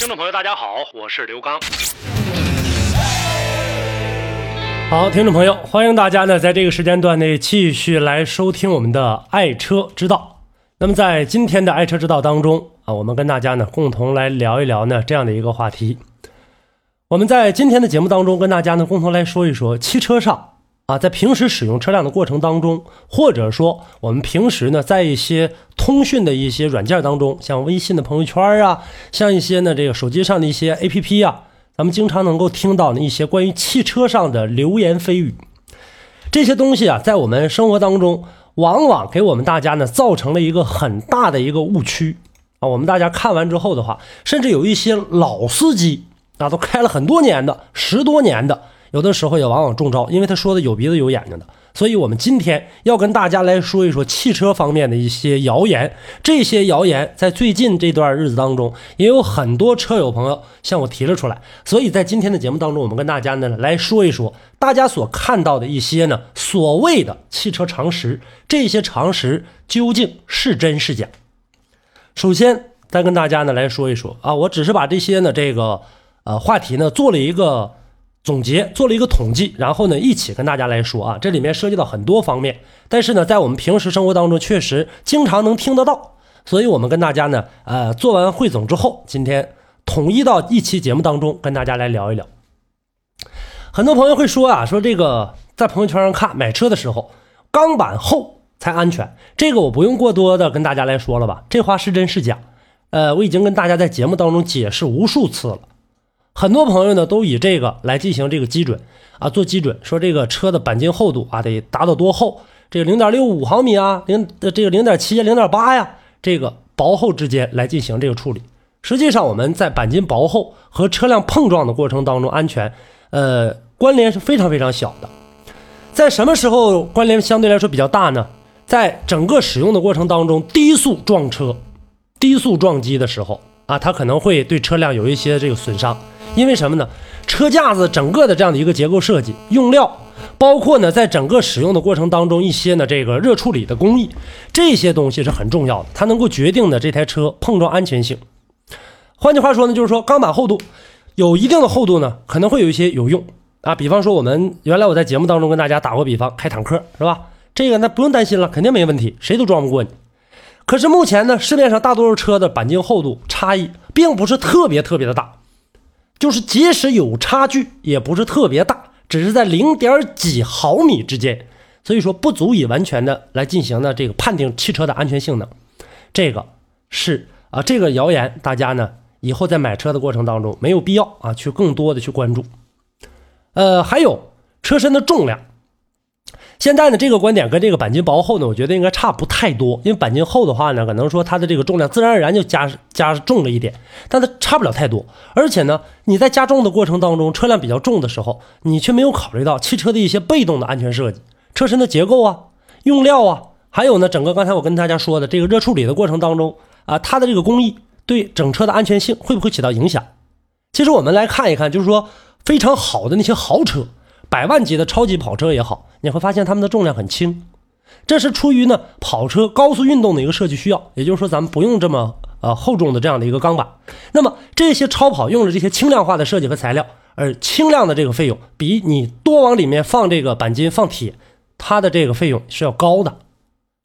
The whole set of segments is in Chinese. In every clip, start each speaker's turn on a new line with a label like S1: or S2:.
S1: 听众朋友，大家好，我是刘刚。
S2: 好，听众朋友，欢迎大家呢在这个时间段内继续来收听我们的爱车之道。那么在今天的爱车之道当中啊，我们跟大家呢共同来聊一聊呢这样的一个话题。我们在今天的节目当中跟大家呢共同来说一说汽车上。啊，在平时使用车辆的过程当中，或者说我们平时呢，在一些通讯的一些软件当中，像微信的朋友圈啊，像一些呢这个手机上的一些 APP 啊，咱们经常能够听到的一些关于汽车上的流言蜚语，这些东西啊，在我们生活当中，往往给我们大家呢造成了一个很大的一个误区啊。我们大家看完之后的话，甚至有一些老司机啊，都开了很多年的，十多年的。有的时候也往往中招，因为他说的有鼻子有眼睛的，所以我们今天要跟大家来说一说汽车方面的一些谣言。这些谣言在最近这段日子当中，也有很多车友朋友向我提了出来。所以在今天的节目当中，我们跟大家呢来说一说大家所看到的一些呢所谓的汽车常识，这些常识究竟是真是假？首先，再跟大家呢来说一说啊，我只是把这些呢这个呃话题呢做了一个。总结做了一个统计，然后呢，一起跟大家来说啊，这里面涉及到很多方面，但是呢，在我们平时生活当中确实经常能听得到，所以我们跟大家呢，呃，做完汇总之后，今天统一到一期节目当中跟大家来聊一聊。很多朋友会说啊，说这个在朋友圈上看买车的时候，钢板厚才安全，这个我不用过多的跟大家来说了吧，这话是真是假？呃，我已经跟大家在节目当中解释无数次了。很多朋友呢都以这个来进行这个基准啊，做基准，说这个车的钣金厚度啊得达到多厚？这个零点六五毫米啊，零这个零点七呀，零点八呀，这个薄厚之间来进行这个处理。实际上我们在钣金薄厚和车辆碰撞的过程当中，安全呃关联是非常非常小的。在什么时候关联相对来说比较大呢？在整个使用的过程当中，低速撞车、低速撞击的时候啊，它可能会对车辆有一些这个损伤。因为什么呢？车架子整个的这样的一个结构设计、用料，包括呢，在整个使用的过程当中，一些呢这个热处理的工艺，这些东西是很重要的，它能够决定的这台车碰撞安全性。换句话说呢，就是说钢板厚度有一定的厚度呢，可能会有一些有用啊。比方说，我们原来我在节目当中跟大家打过比方，开坦克是吧？这个那不用担心了，肯定没问题，谁都撞不过你。可是目前呢，市面上大多数车的钣金厚度差异并不是特别特别的大。就是即使有差距，也不是特别大，只是在零点几毫米之间，所以说不足以完全的来进行呢这个判定汽车的安全性能。这个是啊，这个谣言大家呢以后在买车的过程当中没有必要啊去更多的去关注。呃，还有车身的重量。现在呢，这个观点跟这个钣金薄厚呢，我觉得应该差不太多。因为钣金厚的话呢，可能说它的这个重量自然而然就加加重了一点，但它差不了太多。而且呢，你在加重的过程当中，车辆比较重的时候，你却没有考虑到汽车的一些被动的安全设计，车身的结构啊、用料啊，还有呢，整个刚才我跟大家说的这个热处理的过程当中啊，它的这个工艺对整车的安全性会不会起到影响？其实我们来看一看，就是说非常好的那些豪车。百万级的超级跑车也好，你会发现它们的重量很轻，这是出于呢跑车高速运动的一个设计需要。也就是说，咱们不用这么呃厚重的这样的一个钢板。那么这些超跑用了这些轻量化的设计和材料，而轻量的这个费用比你多往里面放这个钣金、放铁，它的这个费用是要高的。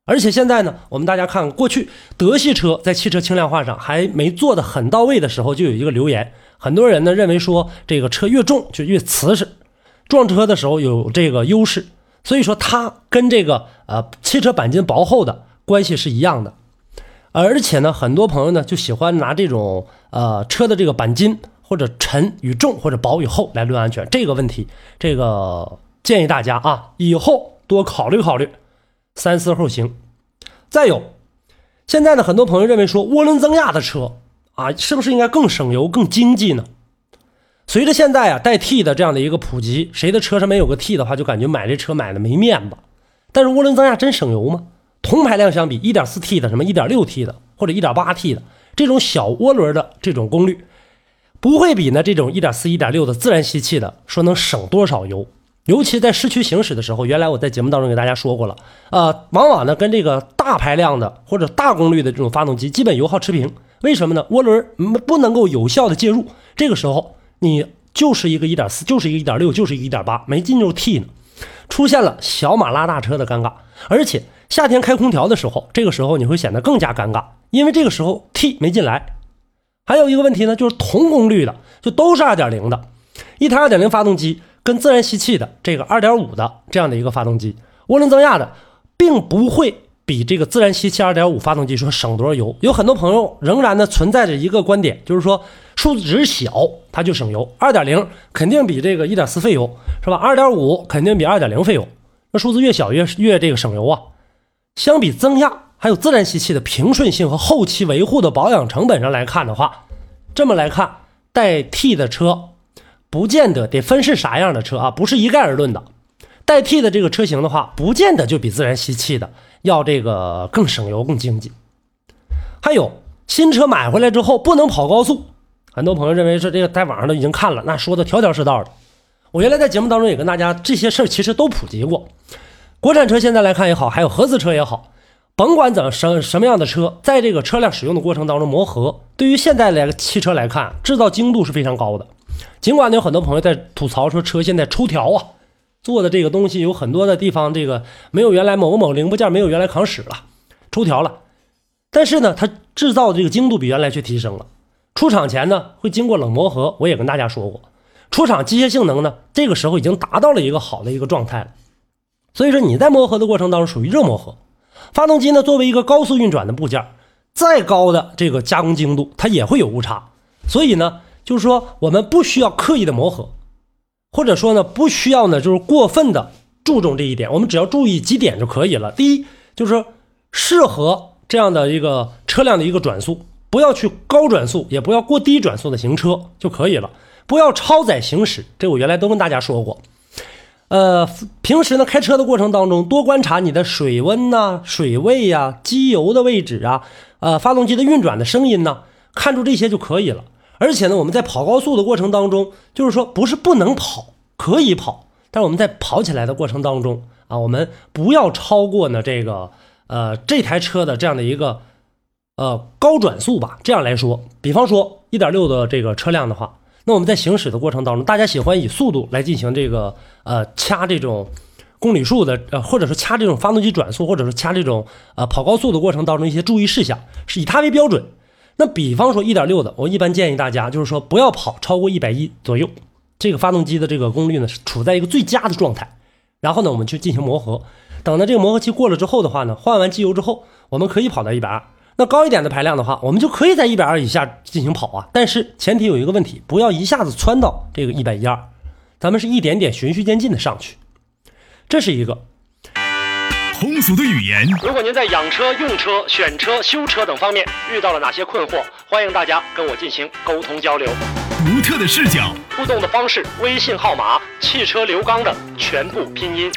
S2: 而且现在呢，我们大家看过去德系车在汽车轻量化上还没做的很到位的时候，就有一个留言，很多人呢认为说这个车越重就越瓷实。撞车的时候有这个优势，所以说它跟这个呃汽车钣金薄厚的关系是一样的，而且呢，很多朋友呢就喜欢拿这种呃车的这个钣金或者沉与重或者薄与厚来论安全，这个问题，这个建议大家啊以后多考虑考虑，三思后行。再有，现在呢，很多朋友认为说涡轮增压的车啊，是不是应该更省油、更经济呢？随着现在啊带 T 的这样的一个普及，谁的车上没有个 T 的话，就感觉买这车买的没面子。但是涡轮增压真省油吗？同排量相比，1.4T 的、什么 1.6T 的或者 1.8T 的这种小涡轮的这种功率，不会比呢这种1.4、1.6的自然吸气的说能省多少油。尤其在市区行驶的时候，原来我在节目当中给大家说过了，呃，往往呢跟这个大排量的或者大功率的这种发动机基本油耗持平。为什么呢？涡轮不能够有效的介入，这个时候你就是一个1.4，就是一个1.6，就是一个1.8，没进入 T 呢，出现了小马拉大车的尴尬。而且夏天开空调的时候，这个时候你会显得更加尴尬，因为这个时候 T 没进来。还有一个问题呢，就是同功率的，就都是2.0的，一台2.0发动机。跟自然吸气的这个二点五的这样的一个发动机，涡轮增压的，并不会比这个自然吸气二点五发动机说省多少油。有很多朋友仍然呢存在着一个观点，就是说数值小它就省油，二点零肯定比这个一点四费油是吧？二点五肯定比二点零费油，那数字越小越越这个省油啊。相比增压还有自然吸气的平顺性和后期维护的保养成本上来看的话，这么来看带 T 的车。不见得得分是啥样的车啊，不是一概而论的。代替的这个车型的话，不见得就比自然吸气的要这个更省油、更经济。还有新车买回来之后不能跑高速，很多朋友认为是这个在网上都已经看了，那说的条条是道的。我原来在节目当中也跟大家这些事儿其实都普及过。国产车现在来看也好，还有合资车也好，甭管怎么什什么样的车，在这个车辆使用的过程当中磨合，对于现在来汽车来看，制造精度是非常高的。尽管呢，有很多朋友在吐槽说车现在抽条啊，做的这个东西有很多的地方，这个没有原来某某零部件没有原来扛使了，抽条了。但是呢，它制造的这个精度比原来却提升了。出厂前呢，会经过冷磨合，我也跟大家说过，出厂机械性能呢，这个时候已经达到了一个好的一个状态了。所以说你在磨合的过程当中属于热磨合，发动机呢作为一个高速运转的部件，再高的这个加工精度，它也会有误差。所以呢。就是说，我们不需要刻意的磨合，或者说呢，不需要呢，就是过分的注重这一点。我们只要注意几点就可以了。第一，就是说适合这样的一个车辆的一个转速，不要去高转速，也不要过低转速的行车就可以了。不要超载行驶，这我原来都跟大家说过。呃，平时呢，开车的过程当中，多观察你的水温呐、水位呀、机油的位置啊、呃，发动机的运转的声音呐，看出这些就可以了。而且呢，我们在跑高速的过程当中，就是说不是不能跑，可以跑，但是我们在跑起来的过程当中啊，我们不要超过呢这个呃这台车的这样的一个呃高转速吧。这样来说，比方说一点六的这个车辆的话，那我们在行驶的过程当中，大家喜欢以速度来进行这个呃掐这种公里数的呃，或者说掐这种发动机转速，或者说掐这种呃跑高速的过程当中一些注意事项，是以它为标准。那比方说一点六的，我一般建议大家就是说不要跑超过一百一左右，这个发动机的这个功率呢是处在一个最佳的状态。然后呢，我们去进行磨合，等到这个磨合期过了之后的话呢，换完机油之后，我们可以跑到一百二。那高一点的排量的话，我们就可以在一百二以下进行跑啊。但是前提有一个问题，不要一下子窜到这个一百一二，咱们是一点点循序渐进的上去，这是一个。
S3: 通俗的语言。
S1: 如果您在养车、用车、选车、修车等方面遇到了哪些困惑，欢迎大家跟我进行沟通交流。
S3: 独特的视角，
S1: 互动的方式：微信号码“汽车刘刚”的全部拼音。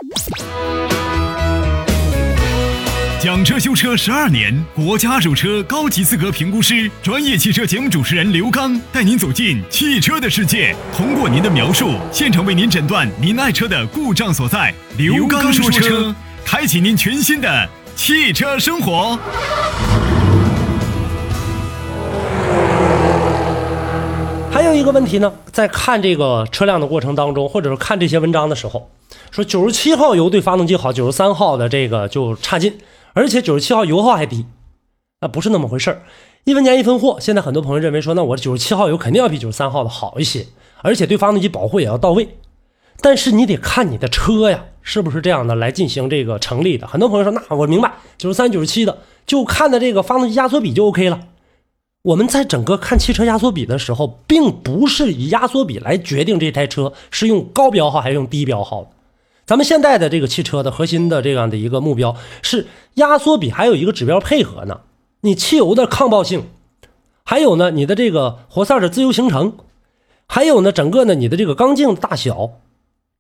S3: 讲车修车十二年，国家二手车高级资格评估师，专业汽车节目主持人刘刚带您走进汽车的世界，通过您的描述，现场为您诊断您爱车的故障所在。刘刚说车。开启您全新的汽车生活。
S2: 还有一个问题呢，在看这个车辆的过程当中，或者是看这些文章的时候，说九十七号油对发动机好，九十三号的这个就差劲，而且九十七号油耗还低，那不是那么回事儿。一分钱一分货，现在很多朋友认为说，那我九十七号油肯定要比九十三号的好一些，而且对发动机保护也要到位。但是你得看你的车呀，是不是这样的来进行这个成立的？很多朋友说，那我明白，九十三、九十七的，就看的这个发动机压缩比就 OK 了。我们在整个看汽车压缩比的时候，并不是以压缩比来决定这台车是用高标号还是用低标号的。咱们现在的这个汽车的核心的这样的一个目标是压缩比，还有一个指标配合呢。你汽油的抗爆性，还有呢你的这个活塞的自由行程。还有呢，整个呢你的这个缸径大小，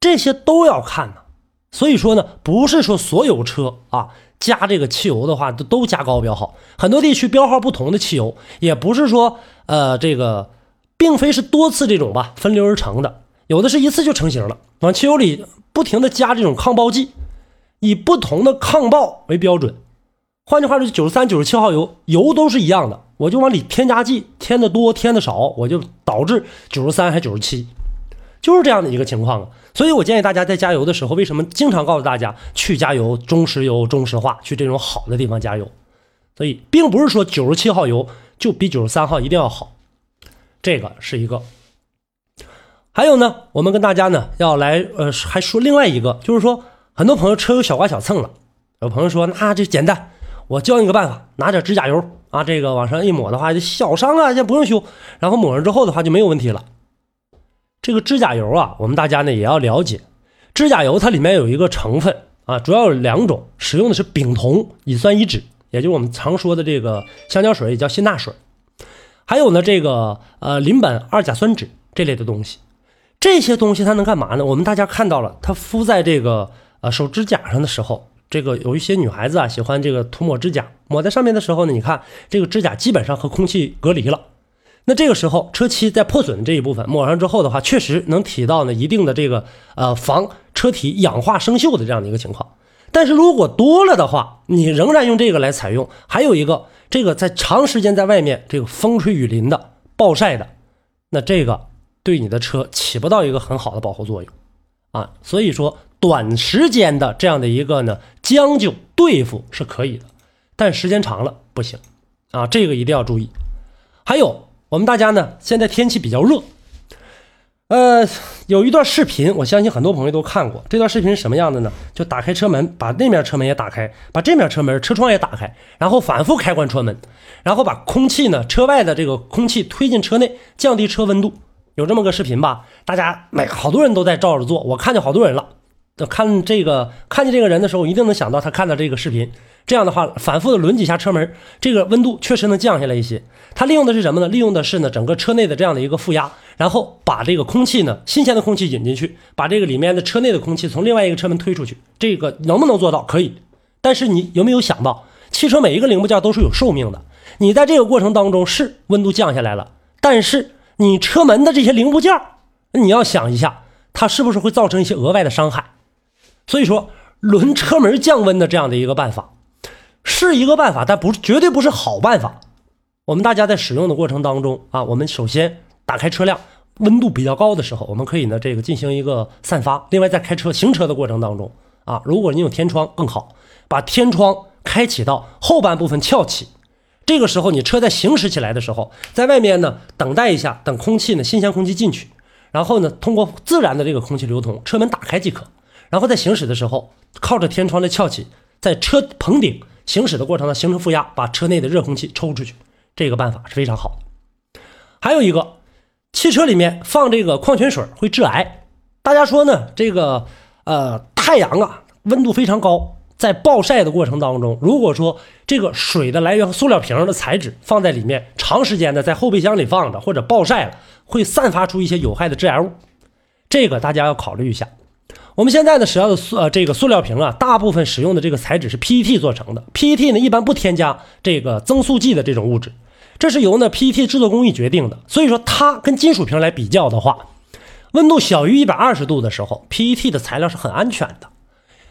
S2: 这些都要看呢。所以说呢，不是说所有车啊加这个汽油的话都都加高标号，很多地区标号不同的汽油，也不是说呃这个并非是多次这种吧分流而成的，有的是一次就成型了，往汽油里不停的加这种抗爆剂，以不同的抗爆为标准。换句话说，九十三、九十七号油油都是一样的，我就往里添加剂，添的多，添的少，我就导致九十三还九十七，就是这样的一个情况啊。所以我建议大家在加油的时候，为什么经常告诉大家去加油中石油、中石化，去这种好的地方加油？所以并不是说九十七号油就比九十三号一定要好，这个是一个。还有呢，我们跟大家呢要来呃，还说另外一个，就是说很多朋友车有小刮小蹭了，有朋友说那这简单。我教你个办法，拿点指甲油啊，这个往上一抹的话，就小伤啊，先不用修。然后抹上之后的话就没有问题了。这个指甲油啊，我们大家呢也要了解，指甲油它里面有一个成分啊，主要有两种，使用的是丙酮乙酸乙酯，也就是我们常说的这个香蕉水，也叫辛钠水。还有呢，这个呃邻苯二甲酸酯这类的东西，这些东西它能干嘛呢？我们大家看到了，它敷在这个呃手指甲上的时候。这个有一些女孩子啊，喜欢这个涂抹指甲，抹在上面的时候呢，你看这个指甲基本上和空气隔离了。那这个时候车漆在破损这一部分抹上之后的话，确实能起到呢一定的这个呃防车体氧化生锈的这样的一个情况。但是如果多了的话，你仍然用这个来采用，还有一个这个在长时间在外面这个风吹雨淋的暴晒的，那这个对你的车起不到一个很好的保护作用啊。所以说。短时间的这样的一个呢将就对付是可以的，但时间长了不行啊，这个一定要注意。还有我们大家呢，现在天气比较热，呃，有一段视频，我相信很多朋友都看过。这段视频是什么样的呢？就打开车门，把那面车门也打开，把这面车门车窗也打开，然后反复开关车门，然后把空气呢车外的这个空气推进车内，降低车温度。有这么个视频吧？大家每好多人都在照着做，我看见好多人了。看这个，看见这个人的时候，一定能想到他看到这个视频。这样的话，反复的轮几下车门，这个温度确实能降下来一些。它利用的是什么呢？利用的是呢整个车内的这样的一个负压，然后把这个空气呢，新鲜的空气引进去，把这个里面的车内的空气从另外一个车门推出去。这个能不能做到？可以。但是你有没有想到，汽车每一个零部件都是有寿命的。你在这个过程当中是温度降下来了，但是你车门的这些零部件，你要想一下，它是不是会造成一些额外的伤害？所以说，轮车门降温的这样的一个办法，是一个办法，但不绝对不是好办法。我们大家在使用的过程当中啊，我们首先打开车辆，温度比较高的时候，我们可以呢这个进行一个散发。另外，在开车行车的过程当中啊，如果你有天窗更好，把天窗开启到后半部分翘起。这个时候，你车在行驶起来的时候，在外面呢等待一下，等空气呢新鲜空气进去，然后呢通过自然的这个空气流通，车门打开即可。然后在行驶的时候，靠着天窗的翘起，在车棚顶行驶的过程呢，形成负压，把车内的热空气抽出去。这个办法是非常好的。还有一个，汽车里面放这个矿泉水会致癌。大家说呢？这个呃，太阳啊，温度非常高，在暴晒的过程当中，如果说这个水的来源和塑料瓶的材质放在里面，长时间的在后备箱里放着或者暴晒了，会散发出一些有害的致癌物。这个大家要考虑一下。我们现在呢使用的塑呃这个塑料瓶啊，大部分使用的这个材质是 PET 做成的。PET 呢一般不添加这个增塑剂的这种物质，这是由呢 PET 制作工艺决定的。所以说它跟金属瓶来比较的话，温度小于一百二十度的时候，PET 的材料是很安全的。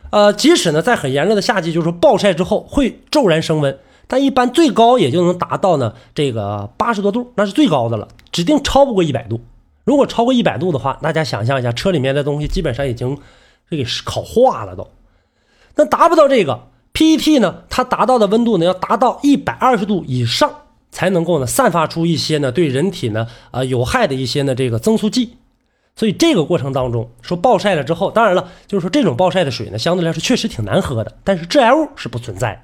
S2: 呃，即使呢在很炎热的夏季，就是说暴晒之后会骤然升温，但一般最高也就能达到呢这个八十多度，那是最高的了，指定超不过一百度。如果超过一百度的话，大家想象一下，车里面的东西基本上已经这给烤化了都。那达不到这个 PET 呢？它达到的温度呢，要达到一百二十度以上，才能够呢散发出一些呢对人体呢呃有害的一些呢这个增塑剂。所以这个过程当中，说暴晒了之后，当然了，就是说这种暴晒的水呢，相对来说确实挺难喝的，但是致癌物是不存在。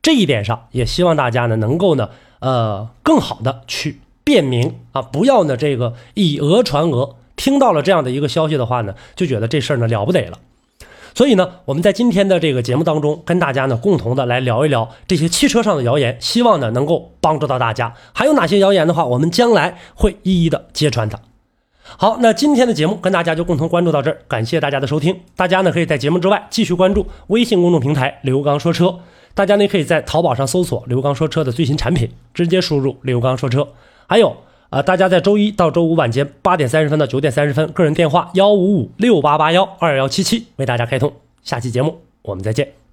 S2: 这一点上，也希望大家呢能够呢呃更好的去。辨明啊，不要呢这个以讹传讹。听到了这样的一个消息的话呢，就觉得这事儿呢了不得了。所以呢，我们在今天的这个节目当中，跟大家呢共同的来聊一聊这些汽车上的谣言，希望呢能够帮助到大家。还有哪些谣言的话，我们将来会一一的揭穿它。好，那今天的节目跟大家就共同关注到这儿，感谢大家的收听。大家呢可以在节目之外继续关注微信公众平台“刘刚说车”，大家呢可以在淘宝上搜索“刘刚说车”的最新产品，直接输入“刘刚说车”。还有啊、大家在周一到周五晚间八点三十分到九点三十分，个人电话幺五五六八八幺二幺七七为大家开通。下期节目我们再见。